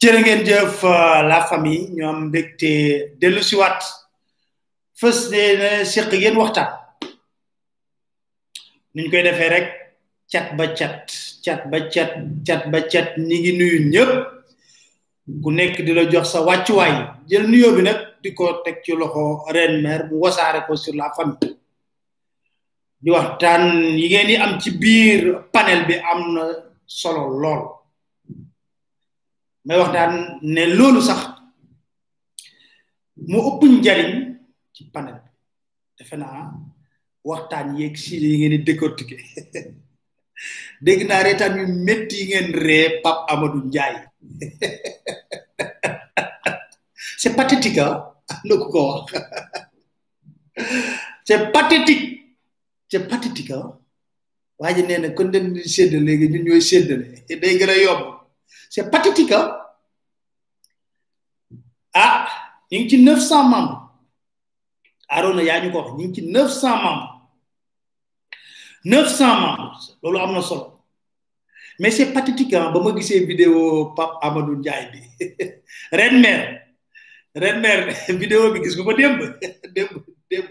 jërë ngeen jëf euh, la famille ñu am mbégte dellu si waat fës de na séq yéen waxtaan ni ñu koy defee rek cat ba cat cat ba cat cat ba cat ñi ngi nuyu ñëpp ku nekk di la jox sa wàccuwaay jël nuyoo bi nag di ko teg ci loxo ren mère mu wasaare ko sur la famille di waxtaan yi ngeen di am ci biir panel bi am na solo lool may wax daan ne loolu sax mu ëpp njariñ ci panel bi defe naa waxtaan yeeg si yi ngeen di décortiquer dégg naa reetaan yu métti yi ngeen ree Pape Amadou Ndiaye c'est pathétique ah na ko ko wax c'est pathétique c'est pathétique ah waa ji nee na kon dañ ñuy séddale léegi ñun ñooy séddale day gën a yomb c'est pathétique ah ñu ngi ci neuf cent membres Arona yaa ñu ko wax ñu ngi ci neuf cent membres neuf cent membres loolu am na solo mais c'est pathétique ah ba ma gisee vidéo Pape Amadou Ndiaye bi ren maire ren maire vidéo bi gis nga ko démb démb démb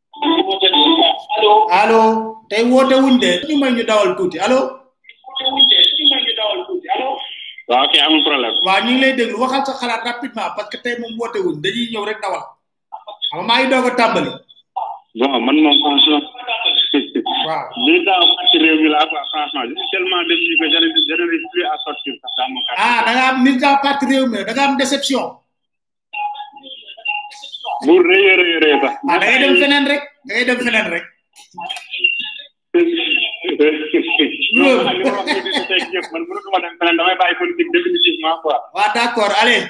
allo tey woote wuñ de ñu may ñu dawal tuuti allo waaw kay amul problème waaw ñu ngi lay déglu waxal sa xalaat rapidement parce que tey moom woote wuñ dañuy ñëw rek dawal xam nga maa ngi doog a tàmbali bon man moom franchement waaw li daaw ci réew mi laa quoi franchement je suis tellement déçu que je ne je ne vais plus à sortir sax dans mon quartier. ah da nga am nit nga parti réew mi da nga am déception bu rëy a rëy rëy sax. ah da ngay dem feneen rek da ngay dem feneen rek. loolu. man mënutuma dem feneen damay bàyyi politique définitivement quoi. waaw d' accord allez.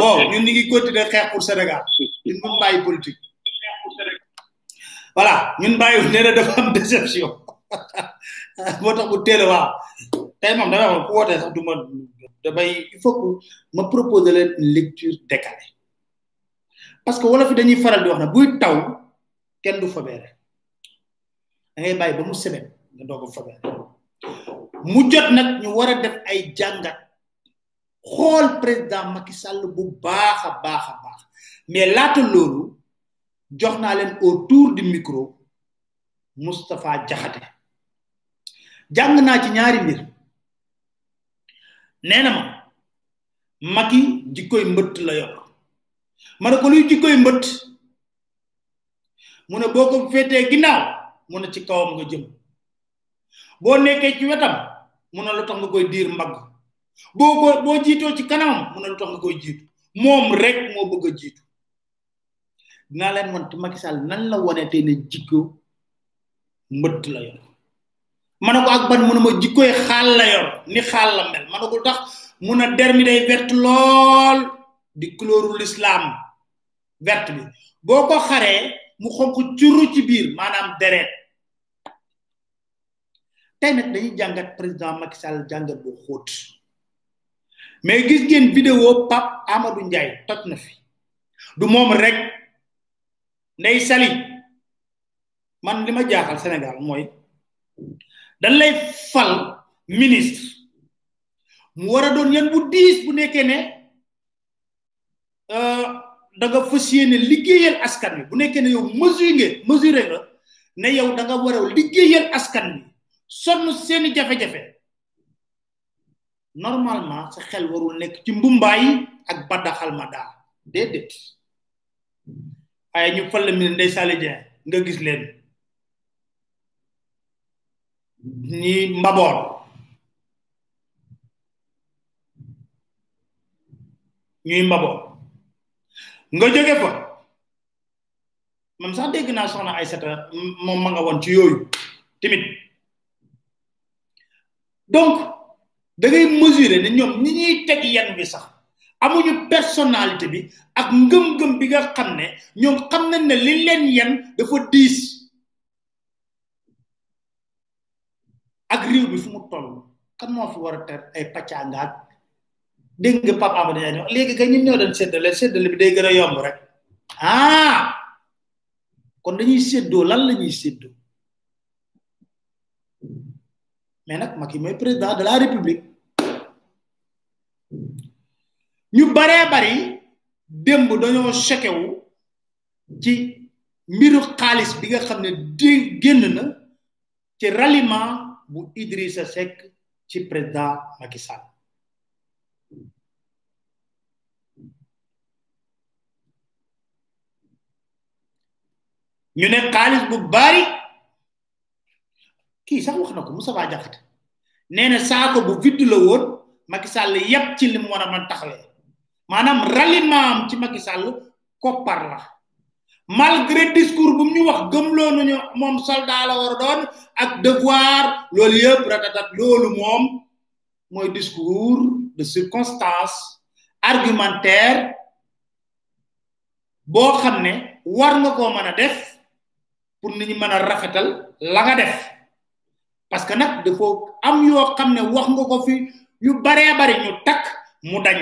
bon ñun ñu ngi continuer xeex pour Sénégal. ñun ñu bàyyi politique. voilà ñun bàyyi nee na dafa am déception moo tax bu teel a waaw tey moom damay wax ku wootee sax du ma damay il faut que ma proposer leen une lecture décalée parce que wolof yi dañuy faral di wax na buy taw kenn du fobeere da ngay bàyyi ba mu sebet nga doog a fobeere mu jot nag ñu war a def ay jàngat xool président Macky Sall bu baax a baax a baax mais laata loolu jox naa leen autour du micro Moustapha Diakhaté jàng naa ci ñaari mbir nee na ma Macky jikkoy mbëtt la yor ma ne ko luy jikkoy mbëtt mu ne boo ko féetee ginnaaw mu ne ci kawam nga jëm boo nekkee ci wetam mu ne lu tax nga koy diir mbagg boo ko boo jiitoo ci kanamam mu ne lu tax nga koy jiitu moom rek moo bëgg a jiitu dinaa leen won te Macky Sall nan la wone tey ne jikko mbëtt la yor ma ne ko ak ban mu ne ma jikkoy xaal la yor ni xaal la mel ma ne ko tax mu ne der mi day vert lool di couleur l'islam vert bi boo ko xaree mu xonk curru ci biir maanaam deret tey nag dañuy jàngat président Macky Sall jàngat bu xóot mais gis ngeen vidéo Pape Amadou Ndiaye toj na fi du moom rek ndey sali man li ma jaaxal Sénégal mooy dañ lay fal ministre mu war a doon yan bu diis bu nekkee ne euh, da nga fas yéene liggéeyal askan wi bu nekkee ne yow mesure nga mesuré nga ne yow da nga war a liggéeyal askan wi sonn seeni jafe-jafe normalement sa xel warul nekk ci mbumbaay ak baddaxal ma daal déedéet waaye ñu fal la mi ndey Sali Dieng nga gis leen ñi mbaboor ñuy mbabo nga jóge fa man sax dégg naa soxna Aysata moom ma nga woon ci yooyu timit donc da ngay mesurer ne ñoom ñi ñuy teg yan bi sax amuñu personnalité bi ak ngëm-ngëm bi nga xam ne ñoom xam nañ ne li leen yan dafa diis ak réew bi fu mu toll kan moo fi war a ter ay pàccangaat dégg nga papa Amadou Ndiaye ñoo léegi ga ñun ñoo doon séddale séddale bi day gën a yomb rek ah kon dañuy séddoo lan la ñuy séddoo mais nag Macky mooy président de la république ñu baree bari démb dañoo choqué wu ci mbiru xaalis bi nga xam ne di génn na ci ralliement bu Idrissa Seck ci président Macky Sall ñu ne xaalis bu bari kii sax wax na ko Moustapha Diakhaté nee na saako bu vidde la woon Macky Sall yépp ci li mu war a mën taxawee maanaam ralliement am ci Macky Sall koppar la malgré discours bu mu ñu wax gëmloo nañu moom soldat la war a doon ak devoir loolu yëpp ratatat loolu moom mooy discours de circonstance argumentaire boo xam ne war nga koo mën a def pour nit ñi mën a rafetal la nga def parce que nag dafa am yoo xam ne wax nga ko fi yu baree bari ñu takk mu dañ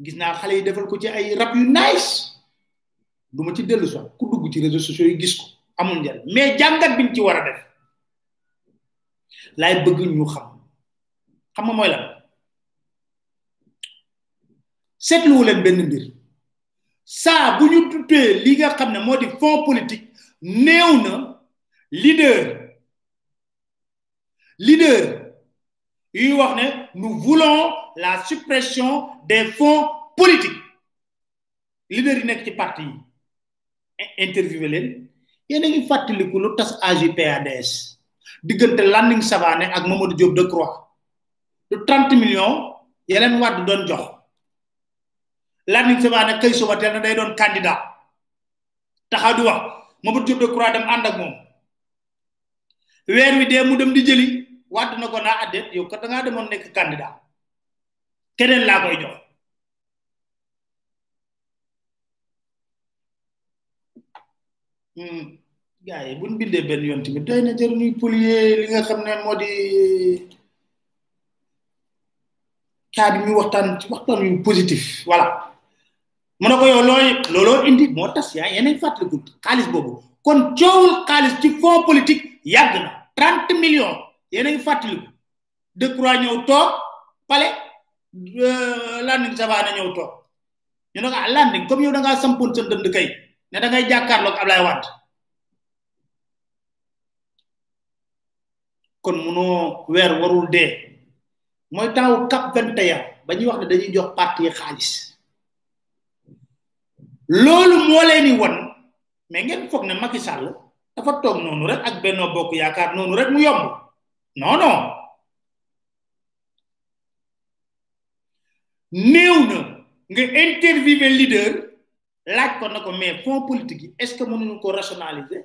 gis naa xale yi defal ko ci ay rap yu nice du ma ci dellu sax ku dugg ci réseaux sociaux yi gis ko amul njariñ mais jàngat biñ ci war a def laay bëgg ñu xam xam nga mooy lan seetluwu leen benn mbir saa bu ñu tuddee li nga xam ne moo di fond politique néew na leader leader yuy wax ne nous voulons la suppression des fonds politiques leader yi nekk ci parti yi interviewé leen yéen a ngi fàttaliku lu tas AGPADS diggante Landing Savané ak Mamadou Diop Decroix lu 30 millions yeneen wàdd doon jox Landing Savané nag xëy suba teel na day doon candidat taxaw di wax Mamadou Diop Decroix dem ànd ak moom weer wi dee mu dem di jëli wàdd na ko naa addeet yow kat da ngaa demoon nekk candidat keneen laa koy jox gars yi bu ñu bindee benn yoon tamit doy na jëriñuy polier li nga xam ne moo di caa di ñu waxtaan ci waxtaan yu positif voilà mu ne ko yow looy looloo indi moo tas yaa yeneen fàttaliku xaalis boobu kon coowul xaalis ci fond politique yàgg na trente millions yeneen fàttaliku de croix ñëw toog pale landing savana ñëw toog ñu ne ko ah landing comme yow da ngaa sampoon sa dënd kay ne da ngay jàkkaarloog Ablaye Wade kon munoo weer warul dee mooy taawu cap 21 ba ñuy wax ne dañuy jox parti yi xaalis loolu moo leen di won mais ngeen foog ne Macky Sall dafa toog noonu rek ak Benno Bokk Yaakaar noonu rek mu yomb non non néew na nga interviewé leader laaj ko na ko mais fonds politique yi est ce que mënuñu ko rationaliser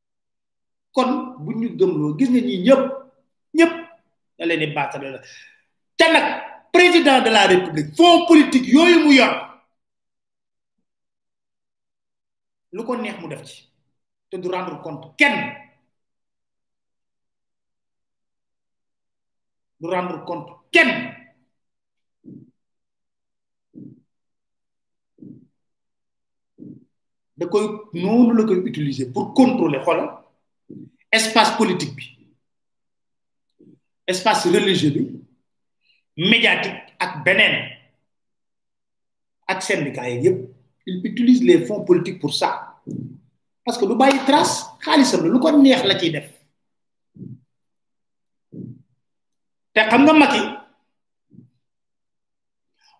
kon bu ñu gëmloo gis nga ñi ñëpp ñëpp da leen di baatale la te nag président de la république fonds politique yooyu mu yor lu ko neex mu def ci te du rendre compte kenn du rendre compte kenn da koy noonu la koy utiliser pour contrôler xoolal espace politique bi espace religieux bi médiatique ak beneen ak syndicat yi yëpp il utilise les fonds politiques pour ça parce que lu bàyyi trace xaalisam la lu ko neex la ciy def te xam nga Macky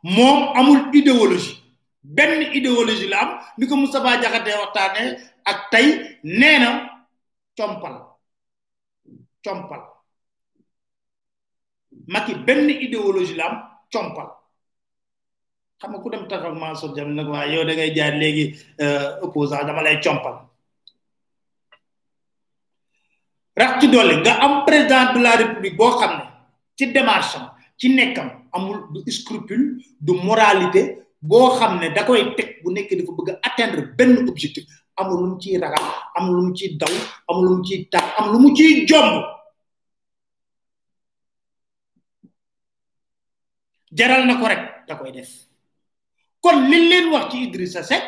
moom amul idéologie benn idéologie la am ni ko Moustapha Diakhaté waxtaane ak tey nee na compal compal Macky benn idéologie la am compal xam nga ku dem taxaw Mansour Diam nag waa yow da ngay jaar léegi opposant dama lay compal rax ci dolli nga am président de la république boo xam ne ci démarche am ci nekkam amul du scrupule du moralité boo xam ne da koy teg bu nekk dafa bëgg a atteindre benn objectif amul lu mu ciy ragal amul lu mu ciy daw amul lu mu ciy tax amul lu mu ciy jomb jaral na ko rek da koy def kon liñ leen wax ci Idrissa Seck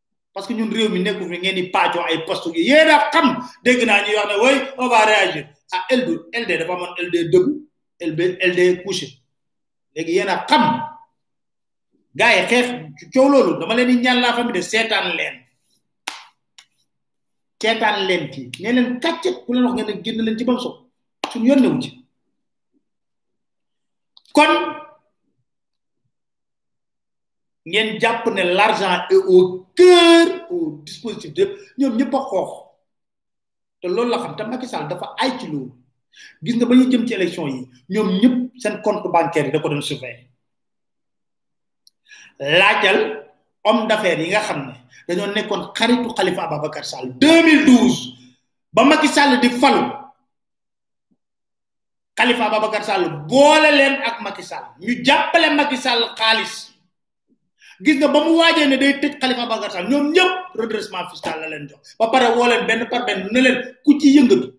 parce que ñun réew mi nekku fi ngeen di paajoo ay poste yi yéen a xam dégg naa ñuy wax ne way on va réagir ah LD LD dafa amoon LD debout LB LD couché léegi yéen a xam gars yi xeex coow loolu dama leen di ñaan laa famille de seetaan leen seetaan leen ci ne leen kàccet ku leen wax ngeen ne génn leen ci bam so suñu yoon newu ci kon ngeen jàpp ne l'argent est au cœur au dispositif de ñoom ñëpp a xoox te loolu la xam te Macky Sall dafa ay ci loolu gis nga ba ñu jëm ci élection yi ñoom ñëpp seen compte bancaire yi da ko doon surveiller laajal homme d'affaires yi nga xam ne dañoo nekkoon xaritu Khalifa Ababacar Sall 2012 ba Macky Sall di falu Khalifa Babacar Sall boole leen ak Macky Sall ñu jàppale Macky Sall xaalis gis nga ba mu waajee ne day tëj Khalifa Babacar Sall ñoom ñëpp redressement fiscal la leen jox ba pare woo leen benn par benn ne leen ku ci yëngatu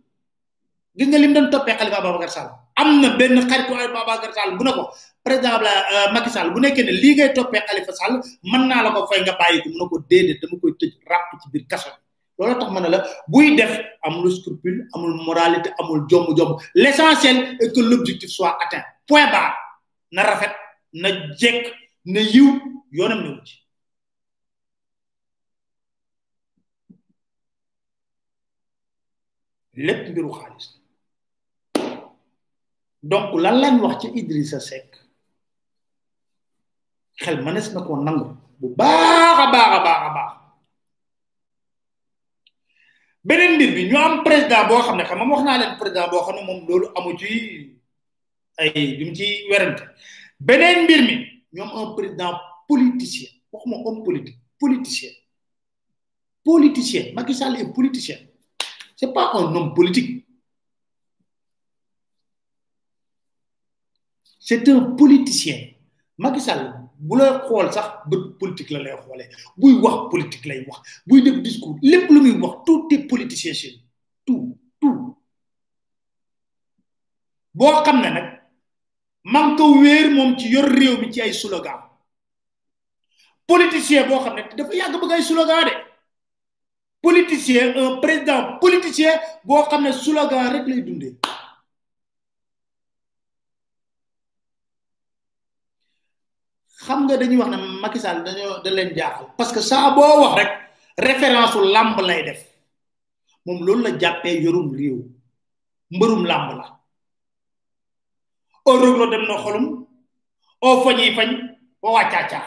gis nga lim doon toppee Khalifa Babacar Sall am na benn xaritu Khalifa Babacar Sall bu ne ko président Abdoulaye euh, Macky Sall bu nekkee ne lii ngay toppee Khalifa Sall mën naa la ko fay nga bàyyi ko mu ne ko déedéet dama koy tëj ràpp ci biir kaso bi loolu tax ma ne la buy def amul scrupule amul moralité amul jomb jomb l' essentiel est que l' objectif soit atteint point barre na rafet na jekk na yiw yoonam ne ci lépp mbiru xaalis donc lan lañ wax ci Idrissa Seck xel mënees na koo nangu bu baax a baax a baax a baax beneen mbir bi ñu am président boo xam ne xam nga wax naa leen président boo xam ne moom loolu amu ci ay li mu ci werante beneen mbir mi ñu am un président politicien waxuma homme politique politicien politicien Macky Sall est politicien c'est pas un homme politique c'est un politicien Macky Sall bu la xool sax bët politique la lay xoolee buy wax politique lay wax buy def discours lépp lu muy wax tout est politicien chez tout tout boo xam ne nag man ko wéer moom ci yor réew mi ci ay slogan politicien boo xam ne dafa yàgg bëgg ay slogan de politicien un président politicien boo xam ne slogan rek lay dundee xam nga dañuy wax ne Macky Sall dañoo da leen jaaxal parce que saa boo wax rek référence u làmb lay def moom loolu la jàppee yorum réew mbërum làmb la o roglo dem na xolum o fañi fañ o wàccaacaa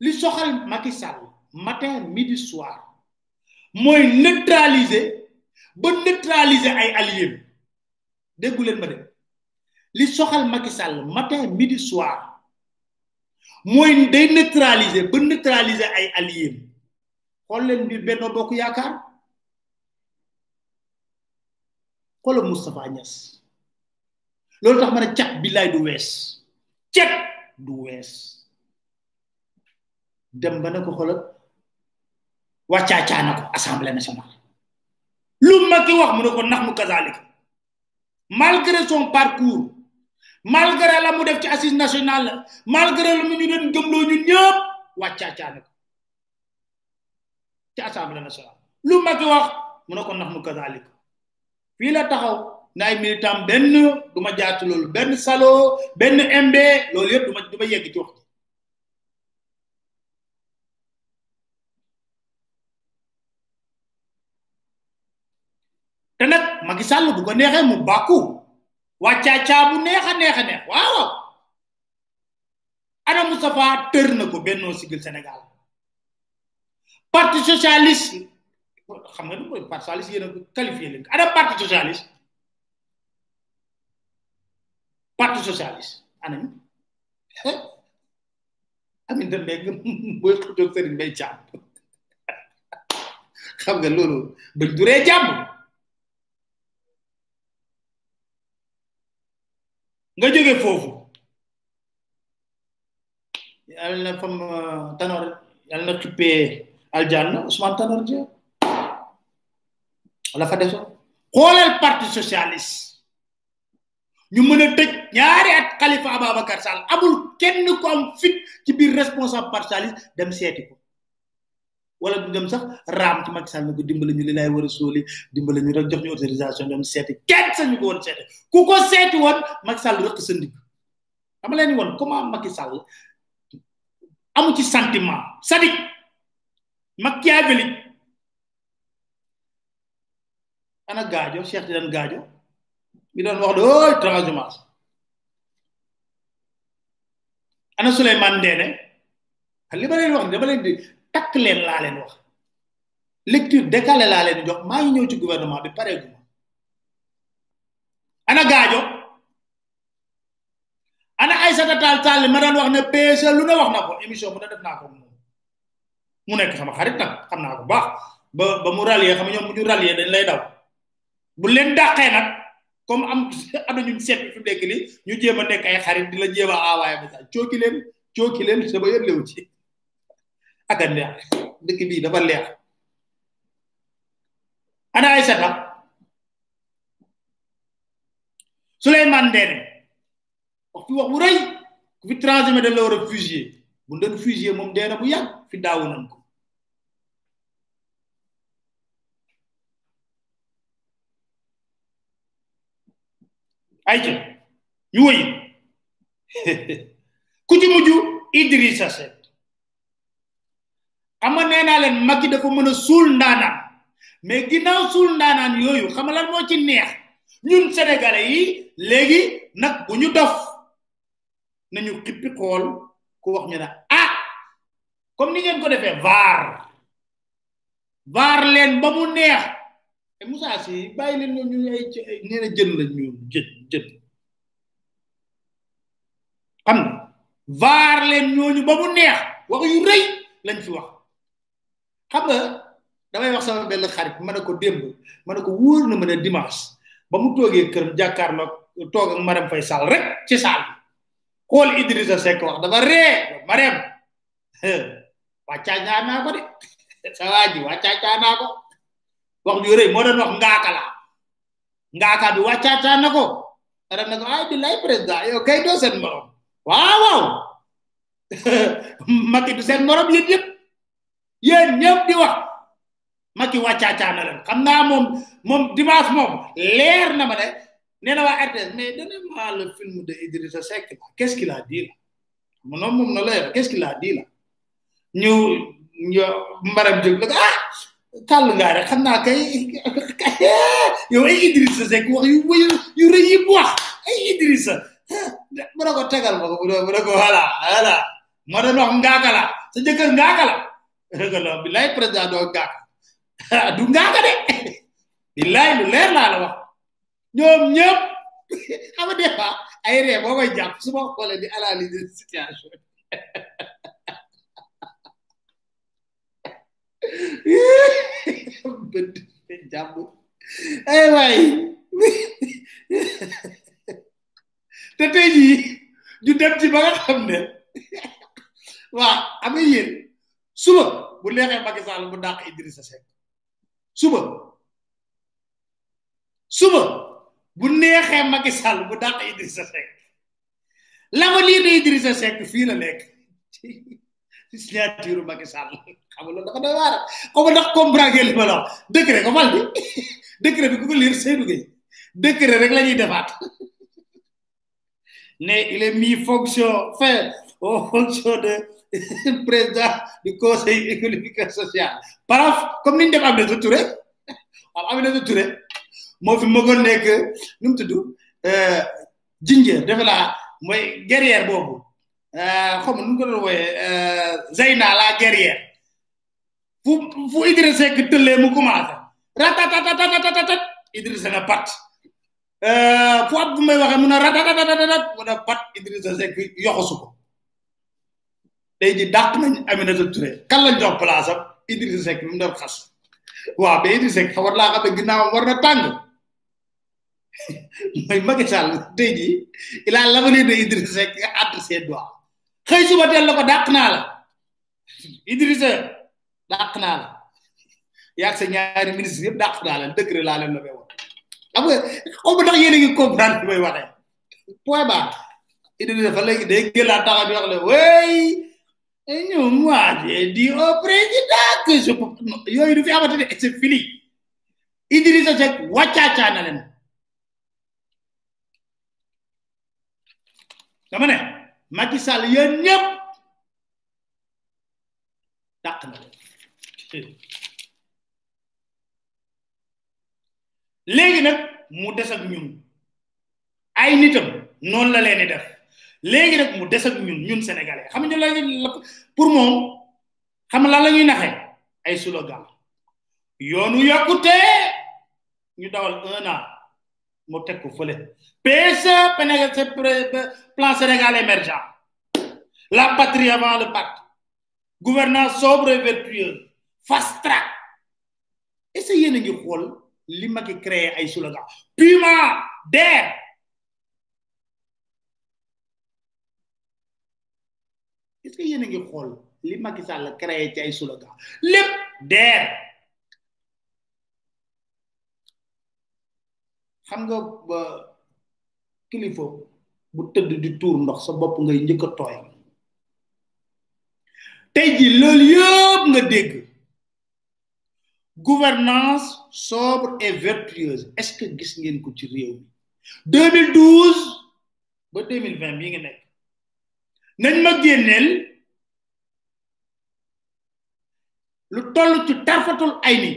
li soxal Macky Sall matin midi soir mooy neutraliser ba neutraliser ay alliés déggu leen ma de li soxal Macky Sall matin midi soir mooy day neutraliser ba neutraliser ay alliés xool leen mbir Benno Bokk Yaakaar xoolal Moustapha Niass loolu tax ma ne cat bi laay du wees cat du wees dem ba ne ko xoolal wàccaacaa na ko assemblée nationale lu Macky wax mu ne ko nax nu kazaalika malgré son parcours malgré la mu def ci assise nationale la malgré la mu ñu doon gëmloo ñun ñëpp wàccaacaa na ko ci assemblée nationale lu Macky wax mu ne ko nax nu kazaalika fii la taxaw ne ay militant benn du ma jaar ci loolu benn salo benn MB loolu yëpp du ma du ma yegg ci wax ji te nag Macky Sall bu ko neexee mu bàkku wàccaa caa bu neex a neex a neex waaw ana Moustapha tër na ko Benno Siggil Sénégal parti socialiste xam nga du mooy parti socialiste yéen a ko qualifié leen ana parti socialiste parti socialiste ana ñu amin da mbeg mooy xëjoog sëriñ mbay càmm xam nga loolu bañ duree jàmm nga jóge foofu yàlla na fam Tanor yàlla na xippee aljanna Ousmane Tanor Dieng la fa desoon xoolal parti socialiste ñu mën a tëj ñaari at Khalifa Ababacar Sall amul kenn ko am fit ci biir responsable parti socialiste dem seeti ko wala du dem sax raam ci Macky Sall ne ko dimbali ñu li lay war a sóoli dimbali ñu rek jox ñu autorisation dem seeti kenn sañu ko woon seeti ku ko seeti woon Macky Sall rëq sa ndig xam leen ni woon comment Macky Sall amu ci sentiment sadik machiavélique ana gaajo Cheikh Tidiane gaajo mi doon wax dooy transhumance ana Souleymane Ndéné li ma leen wax dama leen di takk leen laa leen wax lecture décalée laa leen jox maa ngi ñëw ci gouvernement bi pareeguma ana gaajo ana Aïssata Tall Sall ma daan wax ne PSE lu ne wax na ko émission bu ne def naa ko moom mu nekk sama xarit nag xam naa ko bu baax ba ba mu rallier xam nga ñoom bu ñu rallier dañ lay daw bu leen dàqee nag comme am am na ñu seet fi mu nekk nii ñu jéem a nekk ay xarit di la jéem a envoyé message cooki leen cooki leen sama yoon lewu ci ak a neex dëkk bii dafa leex ana Aïssata Souleymane Ndéné wax fi wax bu rëy ku fi transhumé dañ la war a fusillé bu ñu doon fusillé moom dee na bu yàgg fi daawu nañ ko ayca ñu wëy ku ci mujj Idrissa Seck ama nee naa leen Macky dafa mën a suul ndaanaan mais ginnaaw suul ndaanaan yooyu xam nga lan moo ci neex ñun sénégalais yi léegi nag bu ñu dof nañu xippi xool ku wax ñu ne ah comme ni ngeen ko defee vaar vaar leen ba mu neex te Moussa si bàyyi leen ñoom ñu ay nee na jën la ñu jën jën xam nga vaar leen ñooñu ba mu neex wax yu rëy lañ fi wax xam nga damay wax sama benn xarit ma ne ko démb ma ne ko wóor na ma ne dimanche ba mu toogee këram jàkkaarloog toog ak Marème Faye Sall rek ci saal bi xool Idrissa Seck wax dafa ree Marème wàccaay naa naa ko de sa waa ji wàccaay naa naa ko wax ju rëy moo doon wax ngaaka la ngaaka bi wàccaay naa na ko dara na ko ay billaay président yow kay doo seen morom waaw waaw Macky du seen morom yéen ñëpp yéen ñëpp di wax Macky wàccaacaa na leen xam naa moom moom dimanche moom leer na ma ne nee na waa RTS mais donnez-moi le film de Idrissa Seck là qu'est-ce qu'il a dit là mu noonu moom na la qu'est-ce qu'il a dit là ñu ñu mbaram jóg la ko ah kàll ngaa rek xam naa kay yow ay Idrissa Seck wax yu yu yu rëy yi bu wax ay Idrissa mu ne ko tegal ma ko mu ne ko voilà voilà moo doon wax ngaaka la sa jëkkër ngaaka la rek la bilaay président doo ngaaka du ngaaka de bilaay lu leer laa la wax ñoom ñëpp xam nga des fois ay ree boo koy jàpp su ma xoolee di analyser situation bët jàpp ay waay te tey jii ñu dem ci ba nga xam ne waaw am nga yéen suba bu neexee Macky Sall mu dàq Idrissa Seck suba suba bu neexee Macky Sall bu dàq Idrissa Seck l'avenir de Idrissa Seck fii la nekk ci signature Macky Sall xam nga loolu dafa doy waar xaw ma ndax comprendre li ma la wax décret ko fal bi décret bi ku ko lire Seydou Gueye décret rek la ñuy defaat né il est mis fonction fait aux fonctions de président du conseil économique et social paraf comme ni ñu def Aminata Touré waaw Aminata Touré moo fi mëgoon nekk nu mu tudd jinjeer defe naa mooy guerrière boobu xam nu mu ko doon wooyee Zeyna la guerrière fu fu Idrissa Seck tëllee mu commencé ratatatatatatatat Idrissa na pat euh, fu ab bu may waxee mun a ratatatatat wala pat Idrissa Seck yoxosu ko tey ji dàq nañ Aminata Touré kan lañ jox place am Idrissa Seck mu doon xas waaw mais Idrissa Seck war laa xam ne ginnaaw war na tàng mooy Macky Sall tey ji il a l'avenir de Idrissa Seck entre ses doigts xëy suba teel la ko dàq naa la Idrissa dàq naa la yaag sa ñaari ministre yëpp dàq naa la décret laa leen la koy wax xam nga xaw ma ndax yéen a ngi comprendre bi may waxee point ba Idrissa fa léegi day gëlaat taxaw di wax la wey ñu moi j'ai dit au président que je peux yooyu du fi amati de c'est fini Idrissa Seck wàccaacaa na leen dama ne Macky Sall yéen ñëpp dàq na léegi nag mu des ak ñun ay nitam noonu la leen di def léegi nag mu des ak ñun ñun sénégalais xam nga la pour moom xam lan la ñuy naxee ay slogan yoonu yokkute ñu dawal un an mu teg ko fële PSE plan Sénégal émergent la patrie avant le parti gouvernance sobre et vertueuse fast track est ce yéen a ngi xool li ma ki créé ay slogan puma der est ce que yéen a ngi xool li Macky Sall créé ci ay slogan lépp der xam nga ba kilifa bu tëdd di tuur ndox sa bopp ngay njëkk a tooyal tey ji loolu yëpp nga dégg gouvernance sobre et vertueuse est-ce que gis ngeen ko ci réew mi 2012 ba 2020 bii nga nekk nañ ma génneel lu toll ci tarfatul ay ni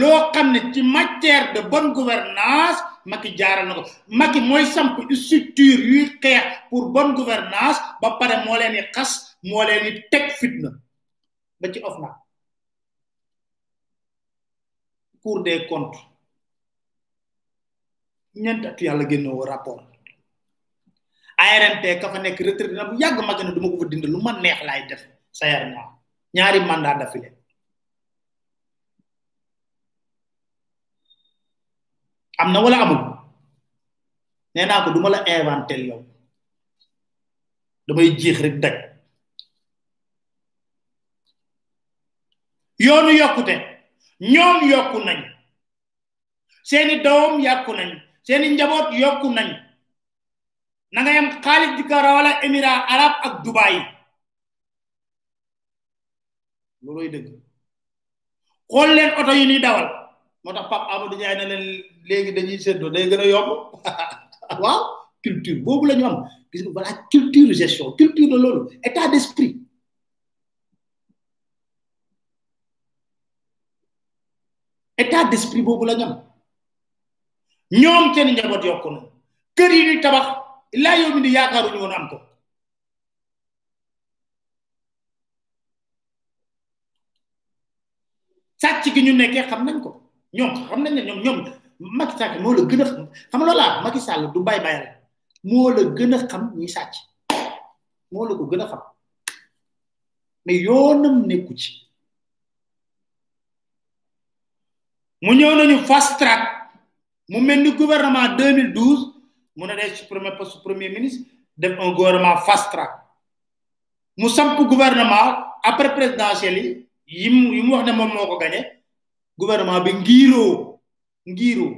loo xam ne ci matière de bonne gouvernance Macky jaaral na ko Macky mooy samp structure yuy xeex pour bonne gouvernance ba pare moo leen di xas moo leen di teg fitna ba ci of na cour des comptes ñeenti at yàlla génnoo rapport ARMP ka fa nekk retraité na bu yàgg mag na du ma ko fa dindi lu ma neex laay def sa yar naa ñaari mandat d'affilée am na wala amul nee naa ko du ma la inventé yow damay jeex rek daj yoonu yokkute ñoom yokku nañ seeni doom yàqu nañ seeni njaboot yokku nañ na nga yam xaalis di ko rawala émirat arab ak dubai looloy dëgg xool leen oto yi ñuy dawal moo tax pap amadou ndiaye na leen léegi dañuy séddoo day gën a yomb waaw culture boobu la ñu am gis nga voilà culture gestion culture la loolu état d'esprit état d'esprit boobu la ñam ñoom seen njaboot yokku na kër yi ñuy tabax laa yow mi ni yaakaaruñu woon am ko sàcc gi ñu nekkee xam nañ ko ñoom xam nañ ne ñoom ñoom Macky Sall moo la gën a xam xam loolu laa Macky Sall du bay bayal moo la gën a xam ñi sàcc moo la ko gën a xam mais yoonam nekku ci mu ñëw nañu fast track mu mel ni gouvernement 2012 mu ne day supprimer poste premier ministre def un gouvernement fast track mu samp gouvernement après présidentiel yi yi mu yi mu wax ne moom moo ko gagné gouvernement bi ngiiroo ngiiroo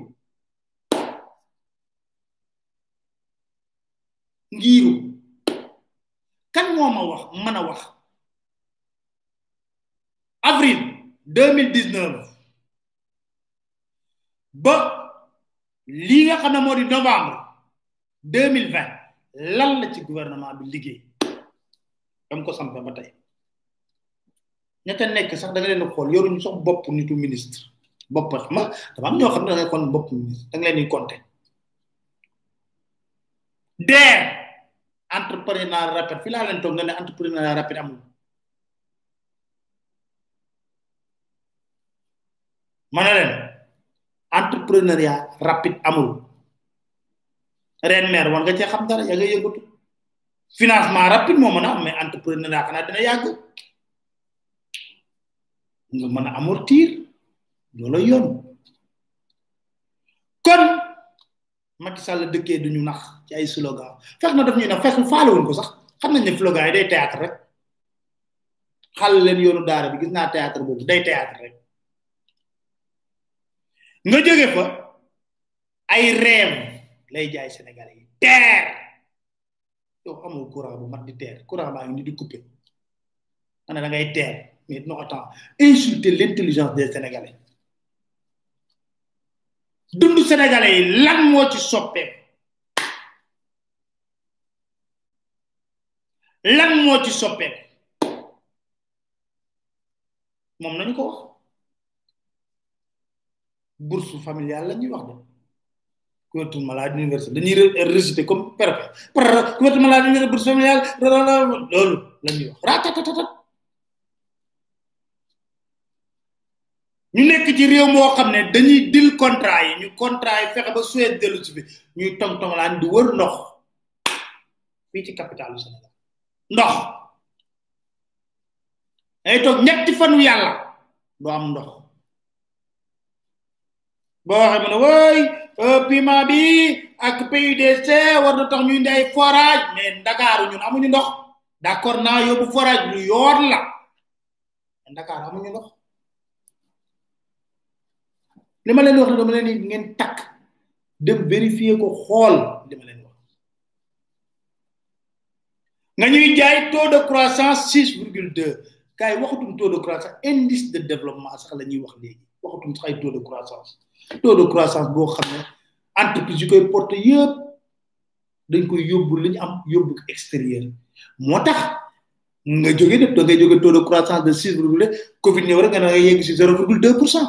ngiiru kan moo ma wax mën a wax avril 2019 ba lii nga xam ne moo di novembre 2020 lan la ci gouvernement bi liggéey dam ko sampe ba tey ña ca nekk sax da nga leen xool yoruñu sax bopp nitu ministre bopp ma dama am ñoo xam ne da nga kon bopp ministre da nga leen di compter deer entrepreneuriat rapide fi laa leen toog nga ne entrepreneuriat rapide amul ma ne leen entrepreneuriat rapide amul ren maire war nga cee xam dara yaa nga yëngatu financement rapide moo mën a am mais entrepreneuriat xanaa dina yàgg nga mën a amortir loolu yoon kon Macky Sall dëkkee du ñu nax ci ay slogan fex na daf ñuy nax fex faalewuñ ko sax xam nañ ne slogan yi day théâtre rek xal leen yoonu daara bi gis naa théâtre boobu day théâtre rek nga jóge fa ay rêve lay jaay Sénégalais yi terre yow amul courant bu mat di teer courant baa ngi ni di coupé ma ne da ngay teer mais non attends insulter l'intelligence des sénégalais dund sénégalais yi lan moo ci soppeeku lan moo ci soppeeku moom nañu ko wax bourse familiale la ñuy wax de couverture maladie universelle dañuy rejeté comme perpé couverture maladie universelle bourse familiale loolu la ñuy wax ratatatatat ñu nekk ci réew moo xam ne dañuy dil contrat yi ñu contrat yi fexe ba Suède dellu si fi ñuy tong tonglaan di wër ndox fii ci capitalu Sénégal ndox ay toog ñetti fanu yàlla du am ndox boo waxee mu ne wooy piment bi ak PUDC war na tax ñuy indi ay forage mais ndakaaru ñun amuñu ndox d'accord naa yóbbu forage bu yoor la ndakaaru amuñu ndox li ma leen wax ne dama leen di ngeen takk dem vérifier ko xool li ma leen nga ñuy jaay taux de croissance 6,2 kay waxatum taux de croissance indice de développement sax la ñuy wax léegi waxatum sax ay taux de croissance taux de croissance boo xam ne entreprise yi koy porte yëpp dañ koy yóbbu li ñu am yóbbu ko extérieur moo tax nga jóge def da ngay jóge taux de croissance de 6 virgule covid ñëw rek nga ne nga yegg si 0 virgule 2 pour cent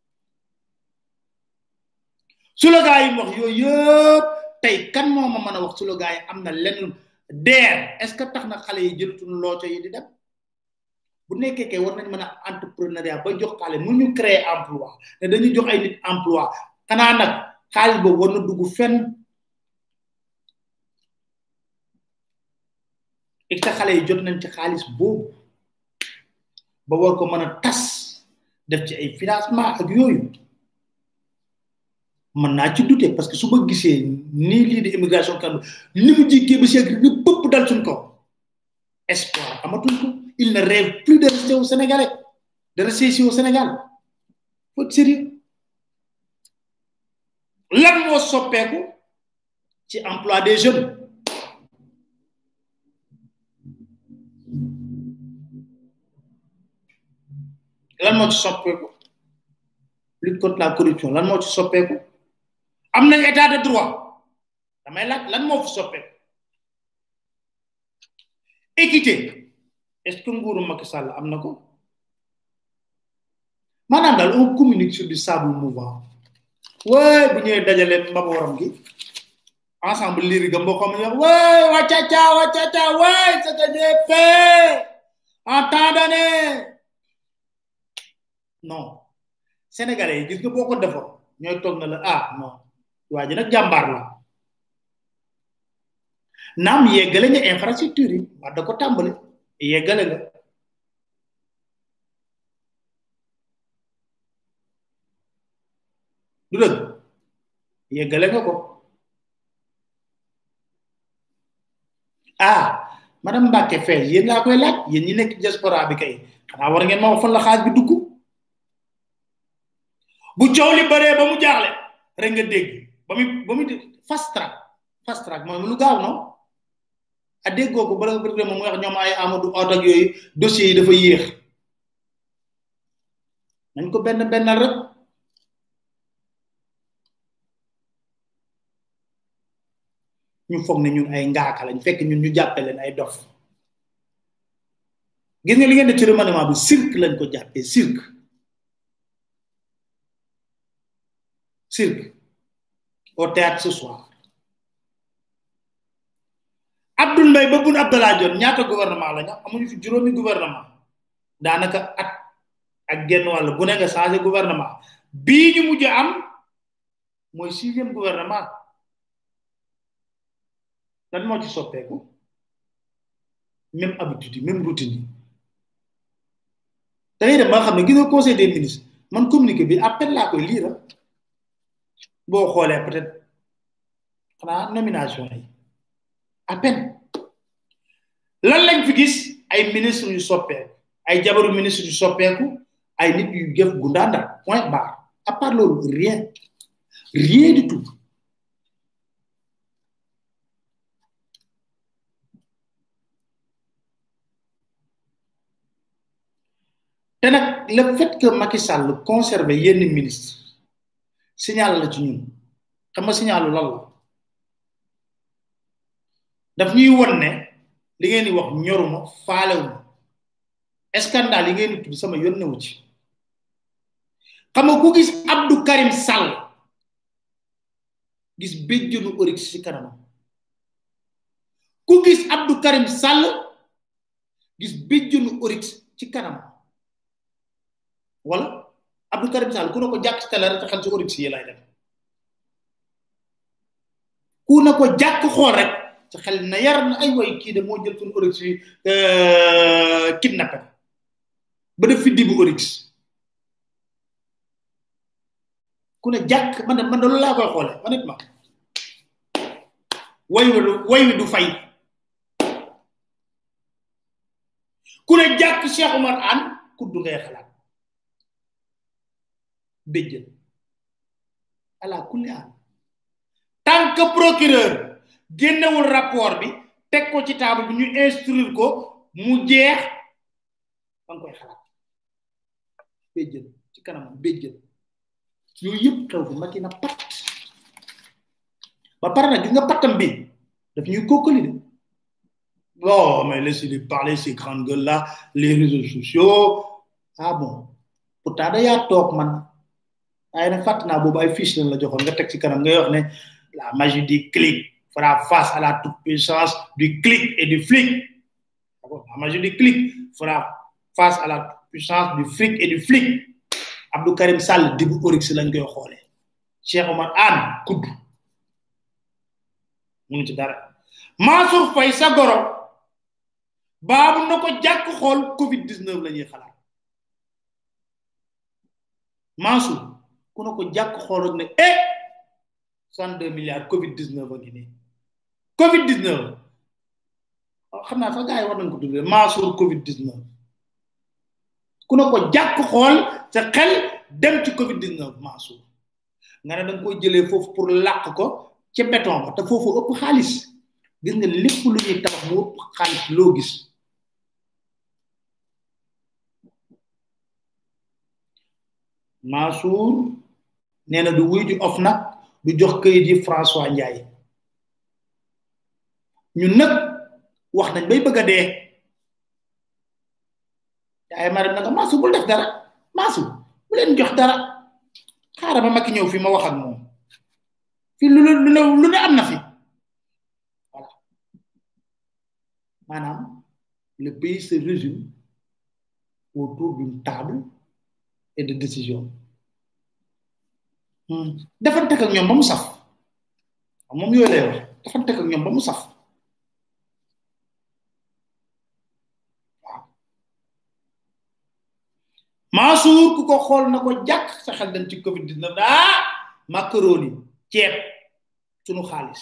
slogan yi wax yooyu yëpp tey kan moo ma mën a wax slogan yi am na lenn deer est-ce que tax na xale yi jëlatuñu looco yi di dem bu nekkee kay war nañ mën a entrepreneuriat ba jox xale mu ñu créer emploi te dañu jox ay nit emploi xanaa nag xaalis boobu war na dugg fenn it te xale yi jot nañ ci xaalis boobu ba war ko mën a tas def ci ay financement ak yooyu mën naa ci douter parce que su ma gisee nii lii di immigration kan ni mu jikkee ba siècle ni bëpp dal suñ kaw espoir amatuñ ko il ne rêve plus de rester au Sénégalais de rester ici au Sénégal faut être sérieux lan moo soppeeku ci emploi des jeunes lan moo ci soppeeku lutte contre la corruption lan moo ci soppeeku am nañ état de droit damay laaj lan moo fi soppeeku équité est-ce que nguuru Macky Sall am na ko maanaam daal on communique sur du sable mouvant waaye bu ñëwee dajale mbaba waram gi ensemble liri ga mbokkam ñu waaye wacaca wacaca waaye c'est que j'ai fait en temps donné non sénégalais yi gis nga boo ko defoon ñooy toog na la ah non waa ji nag jàmbaar la naam yeggale nga infrastructure yi wax da ko tàmbali yeggale nga du dëgg yeggale nga ko ah madame Mbacke Faye yéen laa koy laaj yéen ñi nekk diaspora bi kay xanaa war ngeen ma wax fan la xaalis bi dugg bu coow li bëree ba mu jaaxle rek nga dégg ba muy ba muy fast track fast track mooy lu gaaw non a déggoo ko bala nga bëgg moom wax ñoom ay Amadou Hott ak yooyu dossiers yi dafa yéex nañ ko benn bennal rek ñu foog ne ñun ay ngaaka lañ fekk ñun ñu jàppe leen ay dof gis nga li ngeen def ci remaniement bi cirque lañ ko jàppee cirque cirque au théâtre ce soir Abdoul Mbaye ba Boun Abdallah Dionne ñaata gouvernement la ñu am amuñu fi juróomi gouvernement daanaka at ak genn wàll bu ne nga changé gouvernement bii ñu mujj am mooy sixième gouvernement lan moo ci soppeeku même habitude yi même routine yi da ngay dem ba nga xam ne gis nga conseil des ministres man communiqué bi appel laa koy lire boo xoolee peut-être xanaa nomination yi à peine lan lañ fi gis ay ministre yu soppeeku ay jabaru ministre yu soppeeku ay nit yu jëf gu ndaanda point barre à part loolu rien rien du tout te nag le fait que Macky Sall conservé yenn ministre signal la ci ñun xam nga signalu lan la daf ñuy won ne li ngeen di wax ñoruma faalewuma scandale yi ngeen di tudd sama yoon newu ci xam nga ku gis Abdou Karim Sall gis béjjënu orix ci kanamam ku gis Abdou Karim Sall gis béjjënu oryx ci kanam wala Abdou Karim Sall ku ne ko jàkk ci télé rek xel ci oryx yi lay dem ku ne ko jàkk xool rek sa xel na yar na ay way kii de moo jël suñu oryx yi kidnappé ba def fi dibu oryx ku ne jàkk man de man de loolu laa koy xoole honnêtement way wi du way wi du fay ku ne jàkk Cheikh Omar Anne kuddu ngay xalaat béjjën ala kulli an tant que procureur génnewul rapport bi teg ko ci table bi ñu instruire ko mu jeex ba nga koy xalaat béjjën ci kanamam béjjën yooyu yëpp xew fi Macky na pat ba pare nag gis nga pattam bi daf ñuy kokkali de bon mais laissez-les parler ces grandes gueules là les réseaux sociaux ah bon pourtant da yaa toog man waaye nag fàtt naa boobu ay fiche lañ la joxoon nga teg ci kanam ngay wax ne la magie du clic fera face à la toute puissance du clic et du flic la magie du clic fera face à la puissance du fric et du flic Abdou Karim Sall dibu orix lañ koy xolé Cheikh Omar Anne kudd mënu ci dara Mansour Faye sa goro baabu na ko jàkk xool covid 19 la ñuy xalaat Mansour ku na ko jàkk xool rek ne eh 62 milliards Covid 19 a ngi nii Covid 19 xam naa sax gars yi war nañ ko tuddee Mansour Covid 19 ku ne ko jàkk xool sa xel dem ci Covid 19 Mansour nga ne da nga koy jëlee foofu pour làq ko ci béton ba te foofu ëpp xaalis gis nga lépp lu ñuy tabax mu ëpp xaalis loo gis. Mansour nee na du wuy ji of nag du jox këyit yi François Ndiaye ñun nag wax nañ bay bëgg a dee yaay ma dem naka Mansour bul def dara Mansour bu leen jox dara xaaral ma Macky ñëw fi ma wax ak moom fi lu lu lu ne am na fi maanaam le pays se résume autour d'une table et de décision dafa teg ak ñoom ba mu saf moom yooyu lay wax dafa teg ak ñoom ba mu saf waaw Mansour ku ko xool na ko jàkk sa xel dem ci covid 19 ah macaroni ceeb sunu xaalis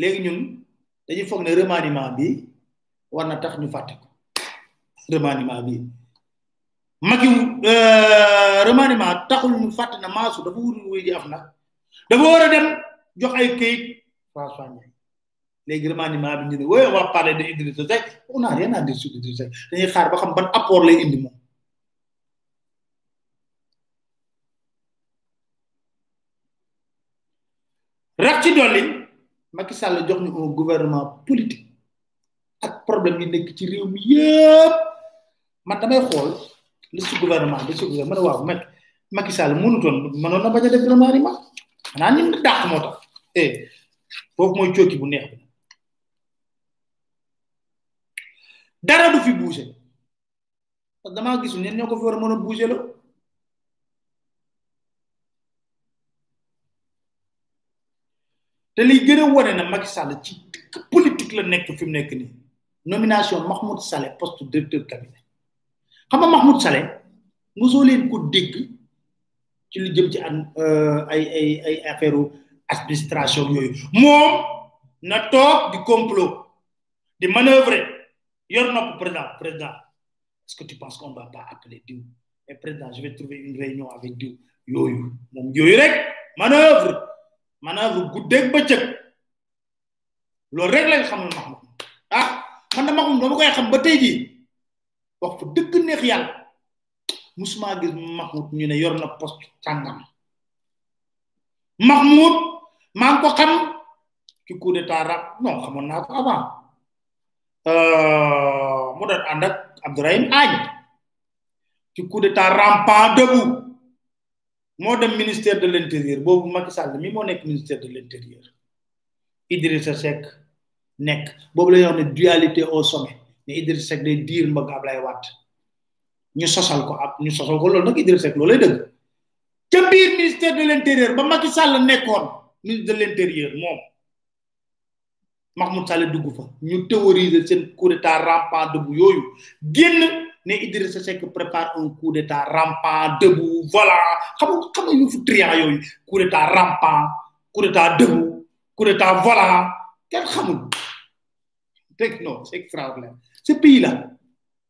léegi ñun dañuy foog ne remaniement bi war na tax ñu fàtte ko remaniement bi Macky remaniement taxul ñu fàtte na Mansour dafa wut wuy ji af nag dafa war a dem jox ay këyit François Ndiaye léegi remaniement bi ñu ne wooy waa parler de Idrissa Seck on a rien à dire sur Idrissa Seck dañuy xaar ba xam ban apport lay indi moom rax ci dolli Macky Sall jox ñu un gouvernement politique ak problème yi nekk ci réew mi yëpp man damay xool li ci gouvernement bi ci gouvernement ma ne waaw Macky Macky Sall mënutoon mënoon na bañ a def remaniement xanaa ni mu dàq moo tax eh foofu mooy cooki bu neex bi dara du fi bougé parce que damaa gisul ñen ñoo ko fi war a mën a bouger la te liy gën a wane na Macky Sall ci dëkk politique la nekk fi mu nekk nii nomination Mahmoud Saleh poste directeur cabinet xam nga Mahmoud Saleh mosoo leen ko dégg ci lu jëm ci an ay ay ay affaire administration yooyu moom na toog di complot di manœuvrer yor nopp président président est-ce que tu penses qu'on va pas appeler diw mais président je vais trouver une réunion avec diw yooyu moom yooyu rek manœuvre manœuvre guddeeg bëccëg loolu rek lañ xamul Mahmoud ah man da Mahmoud dama koy xam ba tey jii wax fa dëgg neex yàlla musuma gis mahmoud ñu ne yor na poste sàngam mahmoud maa ngi ko xam ci coup d'état rap non xamoon naa ko avant euh, mu doon ànd ak abdourahim agne ci coup d'état rampant debout moo dem ministère de l' intérieur boobu Macky Sall mi moo nekk ministère de l' intérieur Idrissa Seck nekk boobu la ñuy wax ne dualité au sommet ne Idrissa Seck day diir mbagg Ablaye Wade ñu sosal ko ab ñu sosal ko loolu nag Idrissa Seck loolu lay dëgg ca biir ministère de l' intérieur ba Macky Sall nekkoon ministre de l' intérieur moom Mahmoud Saleh dugg fa ñu théoriser seen coup d'état rampant debout yooyu génn ne Idrissa Seck prépare un coup d'état rampant debout voilà xam nga xam nga ñu fu triant yooyu coup d'état rampant coup d'état debout coup d'état voilà kenn xamul teg non c'est extraordinaire ce pays là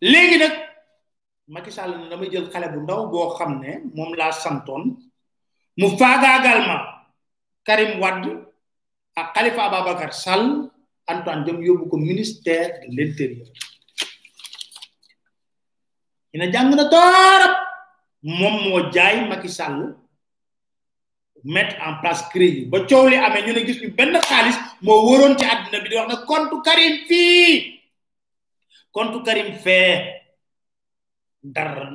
léegi nag Macky Sall ne damay jël xale bu ndaw boo xam ne moom laa santoon mu faagaagal ma Karim Wade ak Khalifa Ababacar Sall Antoine Diome yóbbu ko ministère de l'intérieur ina jàng na torop moom moo jaay Macky Sall mettre en place créé ba coow li amee ñu ne gis ñu benn xaalis moo wóoroon ci àddina bi di wax ne compte Karim fii compte Karim fee dara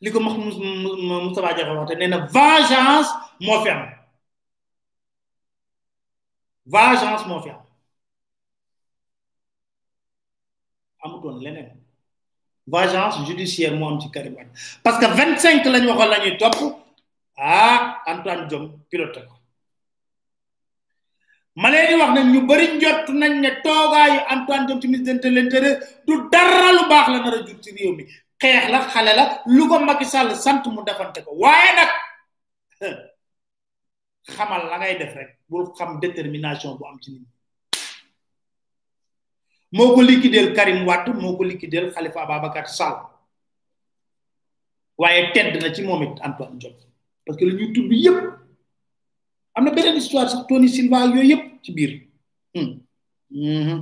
li ko Mahmoud Moustapha Diakhaté wax te nee na vengeance moo fi am vengeance moo fi am amutoon leneen vengeance judiciaire moo am ci Karim Wade parce que vingt cinq lañ waxoon la ñuy topp ah Antoine Diome piloté ko ma leen di wax nag ñu bëri njott nañ ne toogaayu Antoine Diome ci ministre de l'intérieur du dara lu baax la nar a jur ci réew mi xeex la xale la lu ko Macky Sall sant mu defante ko waaye nag xamal la ngay def rek bul xam détermination bu am ci nit moo ko liquideel Karim Wade moo ko liquideel Khalifa Ababacar Sall waaye tedd na ci moom it Antoine Diome parce que lu ñuy tudd yépp am na beneen histoire sax Tony Silva yooyu yépp ci biir hmm. hmm.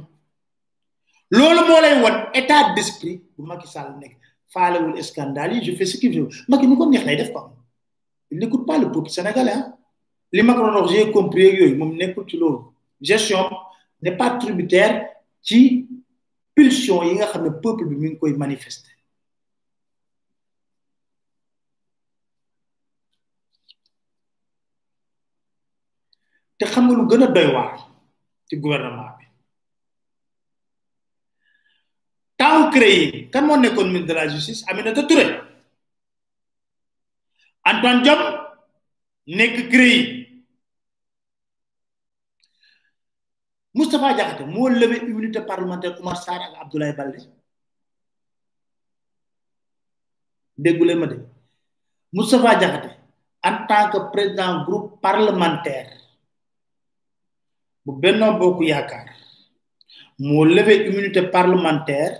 loolu moo lay won état d'esprit bu Macky Sall nekk faalewul scandale yi je fais ce que je veux Macky nu ko neex lay def ko il n'écoute pas le peuple sénégalais hein. li Macron wax j'ai compris ak yooyu moom nekkul ci loolu gestion n'est pas tributaire ci pulsion yi nga xam ne peuple bi mi ngi koy manifester te xam nga lu gën a doy waar ci gouvernement bi temps créé kan moo nekkoon ministre de la justice Aminata Touré Antoine Diome nekk CREI Moustapha Diakhaté moo levé immunité parlementaire Oumar Sarr ak Abdoulaye Baldé dégguleen ma de Moustapha Diakhaté en tant que président groupe parlementaire bu Benno Bokk Yaakaar moo levé immunité parlementaire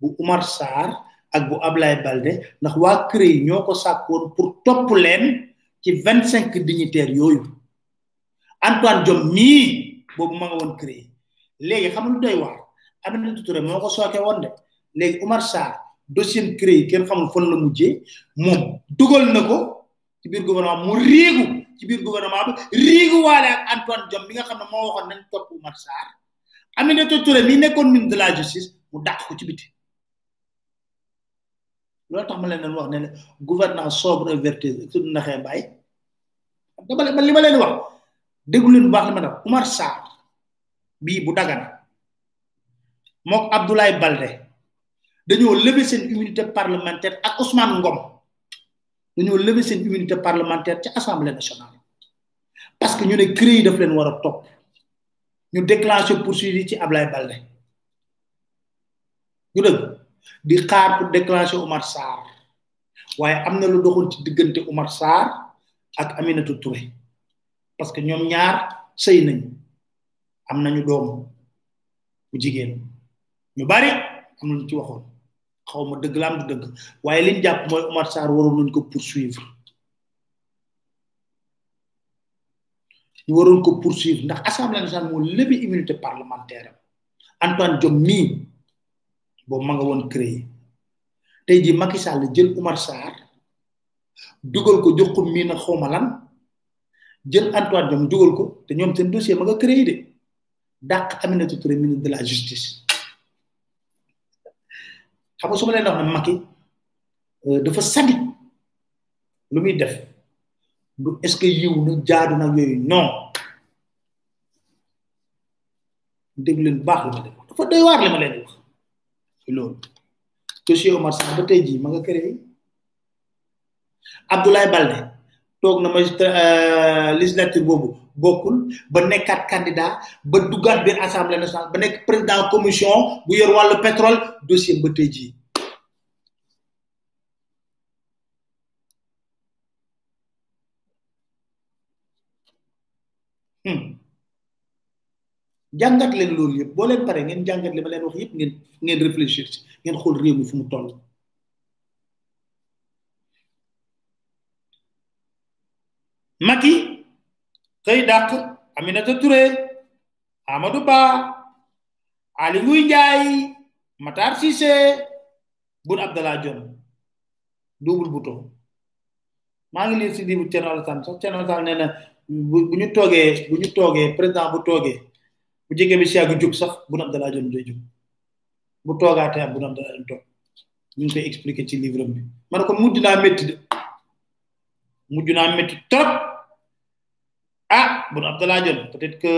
bu Umar Sarr ak bu Ablaye Balde ndax waa CREI yi ñoo ko sàkkoon pour topp leen ci vingt cinq dignitaires yooyu Antoine Diome mii boobu ma nga woon CREI léegi xam lu doy waar Aminata Touré moo ko sooke woon de léegi Umar Sarr dossier CREI kenn xamul fan la mujjee moom dugal na ko ci biir gouvernement mu riigu ci biir gouvernement bi riigu waale ak Antoine Diome bi nga xam ne moo waxoon nañ topp Oumar Sarr Aminata Touré mi nekkoon ministre de la justice mu dàq ko ci biti loolu tax ma leen doon wax ne ne gouvernance sobre et vertueuse su naxee bàyyi dama leen li ma leen wax déglu leen bu baax li ma def Oumar Sarr bii bu dagana mook Abdoulaye Balde dañoo lever seen immunité parlementaire ak Ousmane Ngom dañoo lever seen immunité parlementaire ci assemblée nationale parce que ñu ne CREI yi daf leen war a topp ñu déclenché poursuite yi ci Ablaye Balde ñu dëgg di xaar pour déclencher Omar Sarr waaye am na lu doxoon ci diggante Omar Sarr ak Aminata Touré parce que ñoom ñaar sëy nañu am nañu doom bu jigéen ñu bari am nañu ci waxoon xaw ma dëgg laam du dëgg waaye liñ jàpp mooy Omar Sarr waroon nañ ko poursuivre ñu waroon ko poursuivre ndax assemblée nationale moo lebi immunité parlementaire am Antoine Diome mii boobu ma nga woon créé tey jii Macky Sall jël Omar Sarr dugal ko jox ko mii na xaw ma lan jël Antoine Diome dugal ko te ñoom seen dossier ma nga créé de dàq Aminata Touré ministre de la justice xam nga su ma leen wax ne Macky dafa sadik lu muy def du est-ce que yiw na jaadu na yooyu non dégg leen baax li ma leen wax dafa doy waar li ma leen wax ci loolu dossier Omar Sarr ba tey jii ma nga créé Abdoulaye Balde toog na ma euh, législature boobu bokkul ba nekkaat candidat ba duggaat biir assemblée nationale ba nekk président commission bu yor wàllu pétrole dossier ba tey jii hmm. jàngat leen loolu yëpp boo leen pare ngeen jàngat li ma leen wax yëpp ngeen ngeen réfléchir ngeen xool réew mi fu mu toll Macky xëy dàq Aminata Touré Amadou Ba Ali Nguy Njaay Matar Cissé Boun Abdallah Dionne double bouton maa ngi lire si livre Thierno Alassane sax Thierno Alassane nee na bu ñu toogee bu ñu toogee président bu toogee bu jege bi si yàgg jóg sax Boun Abdallah Dionne day jóg bu toogaatee bu doon dana toog ñu ngi koy expliquer ci livre bi ma ne ko mujj naa métti de mujj naa métti trop ah bu doon Abdallah Dionne peut-être que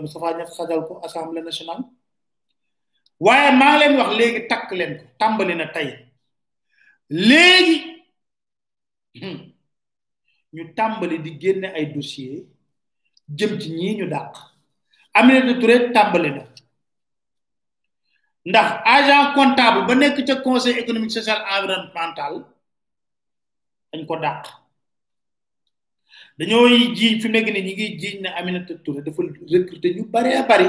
Moustapha Niass xajal ko assemblée nationale waaye maa leen wax léegi takk leen ko tàmbali na tey léegi ñu tàmbali di génne ay dossier jëm ci ñii ñu dàq Aminata Touré tàmbali na ndax agent comptable ba nekk ca conseil économique social environnemental dañ ko dàq dañoo jiiñ fi mu nekk ni ñi ngi jiiñ ne Aminata Touré dafa recruter ñu bare bari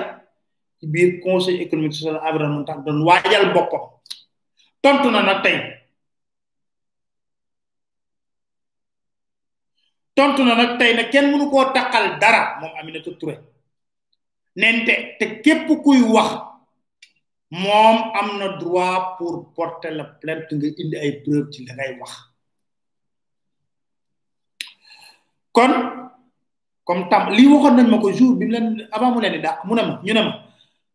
ci biir conseil économique social environnemental doon waajal boppam tontu na nag tey tontu na nag tey nag kenn mënu koo taqal dara moom Aminata Touré nente te képp kuy wax moom am na droit pour porter la plainte nga indi ay preuve ci la ngay wax kon comme tam lii waxoon nañ ma ko jour bi mu leen avant mu leen di dàq mu ne ma ñu ne ma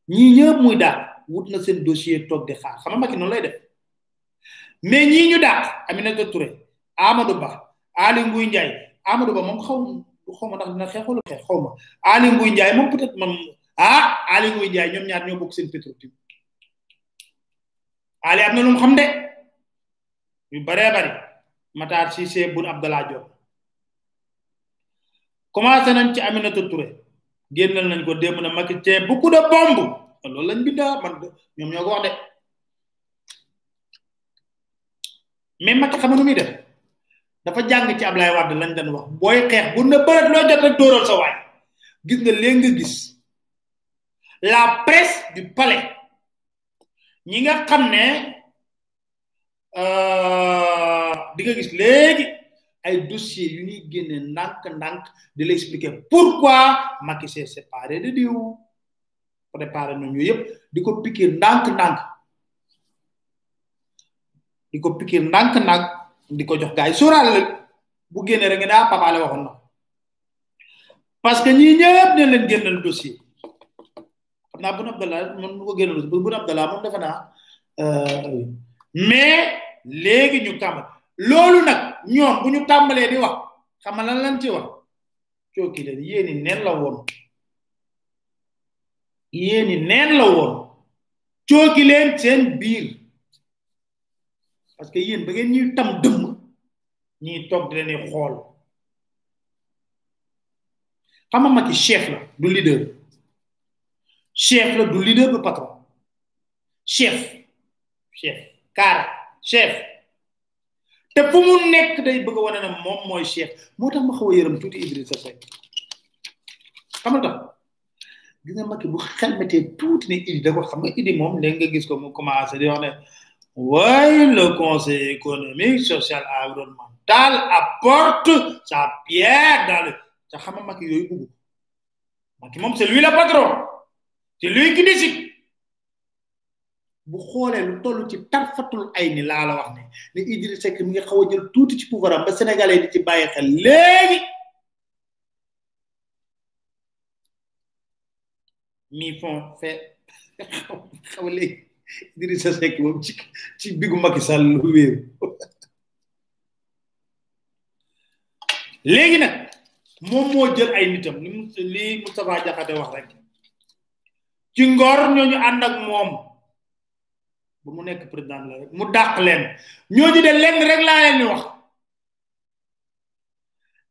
ñii ñëpp muy dàq wut na seen dossier toog di xaar xam nga Macky noonu lay def mais ñii ñu dàq Aminata Touré Amadou Ba Aly Ngouille Ndiaye Amadou Ba moom xaw xaw ma ndax dina xeex wala xeex xaw ma Aly Ngouille Ndiaye moom peut-être man ah Aly Ngouille Ndiaye ñoom ñaar ñoo bokk seen Petro-Tim Aly am na lu mu xam de yu baree bari Matar Cissé Boun Abdallah Dionne commencé nañ ci Aminata Touré génnal nañ ko démb na Macky tient beaucoup de bombes loolu lañ bindaa man ñoom ñoo ko wax de mais Macky xam nga nu muy def dafa jàng ci Ablaye Wade lañ doon wax booy xeex bu ne bëreet loo jot rek dóoral sa waay gis nga léegi nga gis la presse du palais ñi nga xam ne di nga gis léegi ay dossiers yu ñuy génne ndànk-ndànk di la expliquer pourquoi Macky s'est séparé de diw préparé nañ yooyu yëpp di ko pikiir ndànk-ndànk di ko pikiir ndànk-ndànk di ko jox gars yi sóoraale la bu génnee rek nga ne ah Pape Alé waxoon na parce que ñii ñëpp ne leen génnal dossier xam naa Boun Abdallah mën nu ko génnal dossier Boun Abdallah moom defe naa mais léegi ñu tàmbal loolu nag ñoom bu ñu tàmbalee di wax xam nga lan lan ci wax cooki leen yéeni neen la woon yéeni neen la woon cooki leen seen biir parce que yéen ba ngeen ñuy tam dëmm ñuy toog di leen xool xam nga Macky chef la du leader chef la du leader du patron chef chef car chef te fu mu nekk day bëgg a wane ne moom mooy cheikh moo tax ma xaw a yërëm tuuti Idrissa Seck xam nga gis nga Macky bu xelmetee tuuti ne Idi da ko xam nga Idi moom léegi nga gis ko mu commencé di wax ne waaye le conseil économique social environnemental apporte sa pierre dans le te xam nga Macky yooyu bugg Macky moom c'est lui le patron c'est lui qui décide bu xoolee lu toll ci tarfatul ay ni laa la wax ne ne Idrissa Seck mi nga xaw a jël tuuti ci pouvoir am ba sénégalais di ci bàyyi xel léegi mi fon fe xaw léegi Idrissa Seck moom ci ci bigu Macky Sall lu wéeru léegi nag moom moo jël ay nitam li mu li Moustapha Diakhaté wax rek ci ngor ñooñu ànd ak moom ba mu nekk président de la République mu dàq leen ñooñu de lenn rek laa leen di wax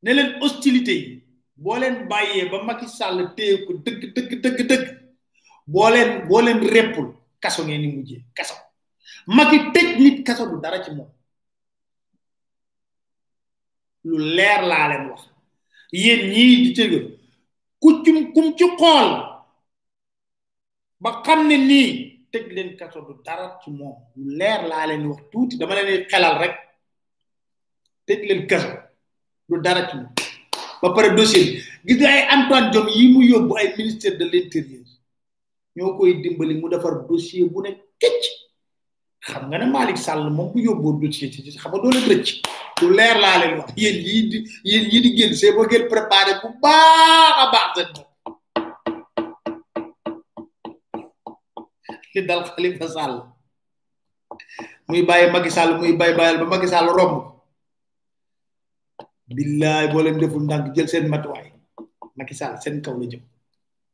ne leen hostilité yi boo leen bàyyee ba Macky Sall téye ko dëgg dëgg dëgg dëgg boo leen boo leen reppul kaso ngeen ni mujjee kaso Macky tëj nit kaso du dara ci moom lu leer laa leen wax yéen ñii di tëgal ku ci kum ci xool ba xam ne nii tëj leen kaso du dara ci moom lu leer laa leen wax tuuti dama leen xelal rek tëj leen kaso du dara ci moom ba pare dossier bi gis nga ay Antoine Diome yi mu yóbbu ay ministère de l'intérieur ñoo koy dimbali mu defar dossier bu ne këcc xam nga ne Malick Sall moom bu yóbboo dossier ci xam nga doo leen rëcc lu leer laa leen wax yéen yii di yéen yii di génn see ba ngeen préparé bu baax a baax seen bopp li dal Khalifa Sall muy bàyyi Macky Sall muy bàyyi bàyyal ba Macky Sall romb billaay boo leen deful ndànk jël seen matuwaay Macky Sall seen kaw la jëm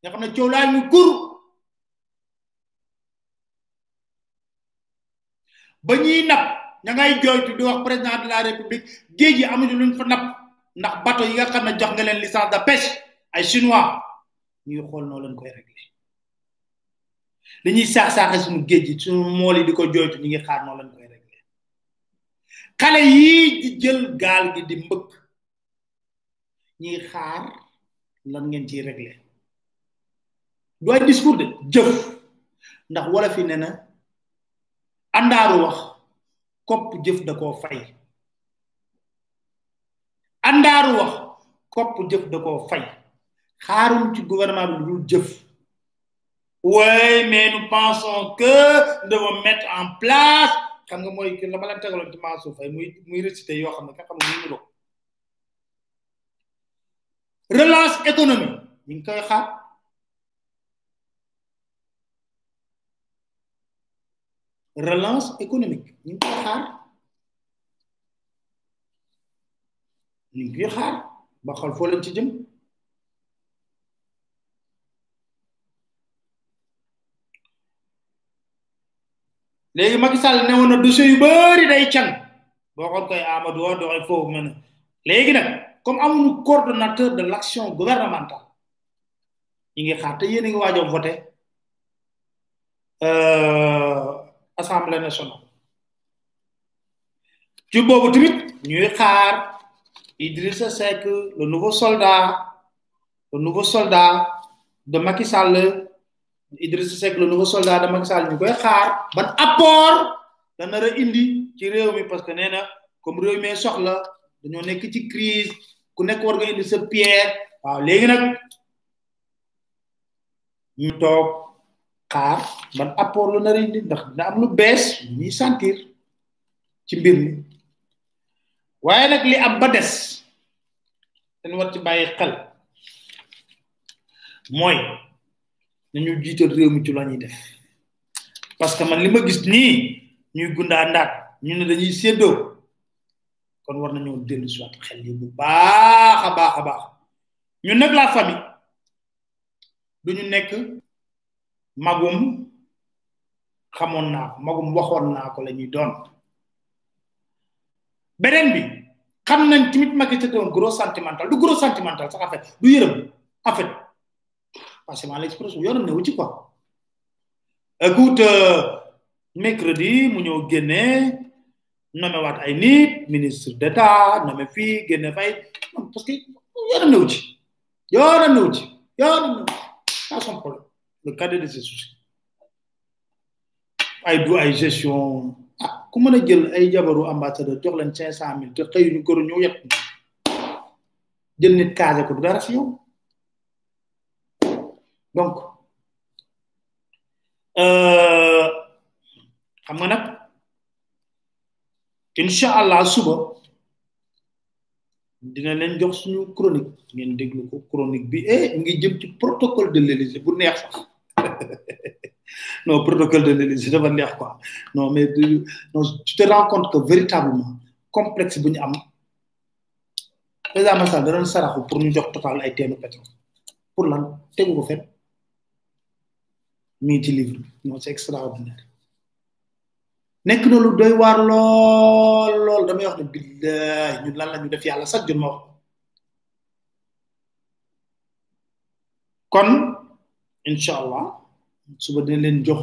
nga xam ne coow laa ngi kur ba ñuy napp ña ngay jooytu di wax président de la république géej yi amuñu luñ fa napp ndax bato yi nga xam ne jox nga leen licence de pêche ay chinois ñuy xool noo leen koy réglé dañuy saax saaxe suñu géej yi suñu mool yi di ko jooytu ñu ngi xaar noo leen koy réglé xale yii di jël gaal gi di mbëkk ñuy xaar lan ngeen ciy réglé du ay discours de jëf ndax wala fi ne na àndaaru wax kopp jëf da koo fay àndaaru wax kopp jëf da koo fay xaarum ci gouvernement bi dul jëf oui mais nous pensons que nous devons mettre en place xam nga mooy la ma leen tegaloon ci Mansour Faye muy muy récité yoo xam ne ka xam ne muy niroo relance économique ñu ngi koy xaar relance économique ñu ngi koy xaar ñu ngi koy xaar ba xool foo leen ci jëm léegi Macky Sall ne woon na dossier yu bëri day can boo xoon koy Amadou woo doxee foofu mën a léegi nag comme amuñu coordonnateur de l' action gouvernementale ñi ngi xaar te yéen a ngi waaj a voté assemblée nationale ci boobu tamit ñuy xaar Idrissa Seck le nouveau soldat le nouveau soldat de Macky Sall Idrissa Seck la nouveau soldat de Macky Sall ñu koy xaar ban apport da nar a indi ci réew mi parce que nee na comme réew mi soxla dañoo nekk ci crise ku nekk war nga indi sa pierre waaw léegi nag ñu toog xaar ban apport la nar a indi ndax dina am lu bees lu ñuy sentir ci mbir mi waaye nag li am ba des dañ war ci bàyyi xel mooy nañu jiital réew mi ci la ñuy def parce que man li ma gis nii ñuy gundaa ndaat ñu ne dañuy séddoo kon war nañoo dellu si waat xel yi bu baax a baax a baax ñun nag la famille du ñu nekk magum xamoon naa ko magum waxoon naa ko la ñuy doon beneen bi xam nañ tamit Macky c'est un gros sentimental du gros sentimental sax en fait du yërëm en fait passez-moi l'expression yoonam newu ci quoi écoute mercredi mu ñëw génne nommé waat ay nit ministre d'état nommé fii génne fay parce que yoonam newu ci yoonam newu ci yoonam newu pas son problème le cadet de ses soucis ay du ay gestion ah ku mën a jël ay jabaru ambassadeur jox leen cinq cent mille te xëy ñu këru ñëw yet jël nit kaase ko du dara si yow donc euh, xam nga nag incha allah suba dina leen jox suñu chronique ngeen déglu ko chronique bi eh mu ngi jëm ci protocole de l'Élysée bu neex sax non protocole de l'Élysée dafa neex quoi non mais non tu te rends compte que véritablement complexe bu ñu am président Macky Sall da doon saraxu pour ñu jox total ay teenu pétrole pour lan tegu ko fenn mii ci livre bi non c'est extraordinaire nekk na lu doy waar lool lool damay wax ne billaay ñun lan la ñu def yàlla sax jun ma wax kon incha allah suba dina leen jox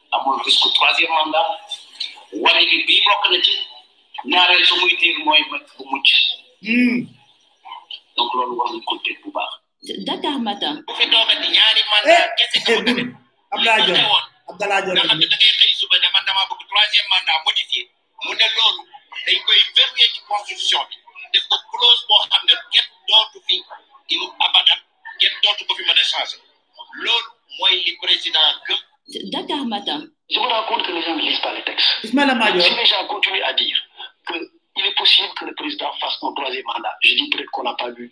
amul risque troisième mandat wari bi bii bokk na ci ñaareel su muy diir mooy mag bu mucc hmm. donc loolu war nañ ko teg bu baax Dakar matin bu fi toogati ñaari mandat eh, kese ko eh, def Abdoulaye Dione Abdoulaye Dione nga xam ne da ngay xëy suba ne man damaa bëgg troisième mandat modifié mu ne loolu dañ koy verrouiller ci constitution bi def ko clause boo xam ne kenn dootu fi in abadan kenn dootu ko fi mën a changer loolu mooy li président gëm. Dakar Matin. Je me rends compte que les gens ne lisent pas les textes. Ismaël Amadior. Si les gens continuent à dire qu'il est possible que le président fasse son troisième mandat, je dis peut-être qu'on n'a pas vu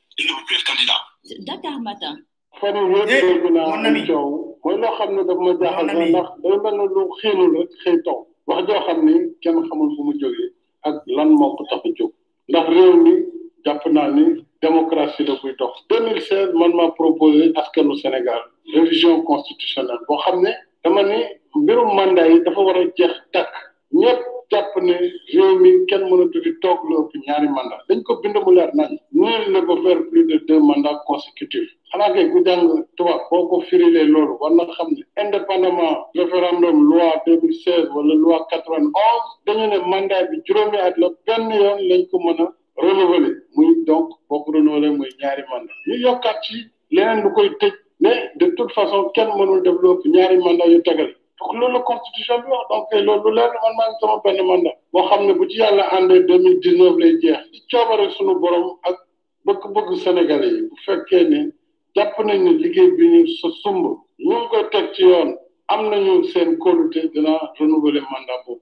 il ne peut plus être candidat. Dakar Matin. fan yii yëpp eh, dégg naa ay coow mooy loo xam ne daf ma jaaxal sax ndax day mel ne lu xiinul rek xëy taw wax joo xam ni kenn xamul fu mu jógee ak lan moo ko tax a jóg ndax réew mi jàpp naa ni démocratie la buy dox 2016 man maa proposé askanu Sénégal révision constitutionnelle boo xam ne dama ni mbirum mandat yi dafa war a jeex tàkk ñëpp jàpp ne réew mi kenn mënatu fi toog lu ëpp ñaari mandat dañ ko bind mu leer nañ nul ne peut faire plus de deux mandats consécutifs xanaa kay ku jàng tubaab boo ko firilee loolu war na xam ne indépendamment référendum loi 2016 wala loi 91 dañu ne mandat bi juróomi at la benn yoon lañ ko mën a renouveler muy donc boo ko renouveler muy ñaari mandat ñu yokkaat ci leneen lu koy tëj mais de toute façon kenn mënul def lu ëpp ñaari mandat yu tegal donc loolu la constitution bi wax donc kay loolu lu leer man maa ngi sama benn mandat boo xam ne bu ci yàlla àndee deux mille dix neuf lay jeex ci coobare suñu borom ak bëgg-bëgg sénégalais yi bu fekkee ne jàpp nañ ne liggéey bi ñu sa sumb ñu ngi koy teg ci yoon am nañu seen kóolute dinaa renouveler mandat boobu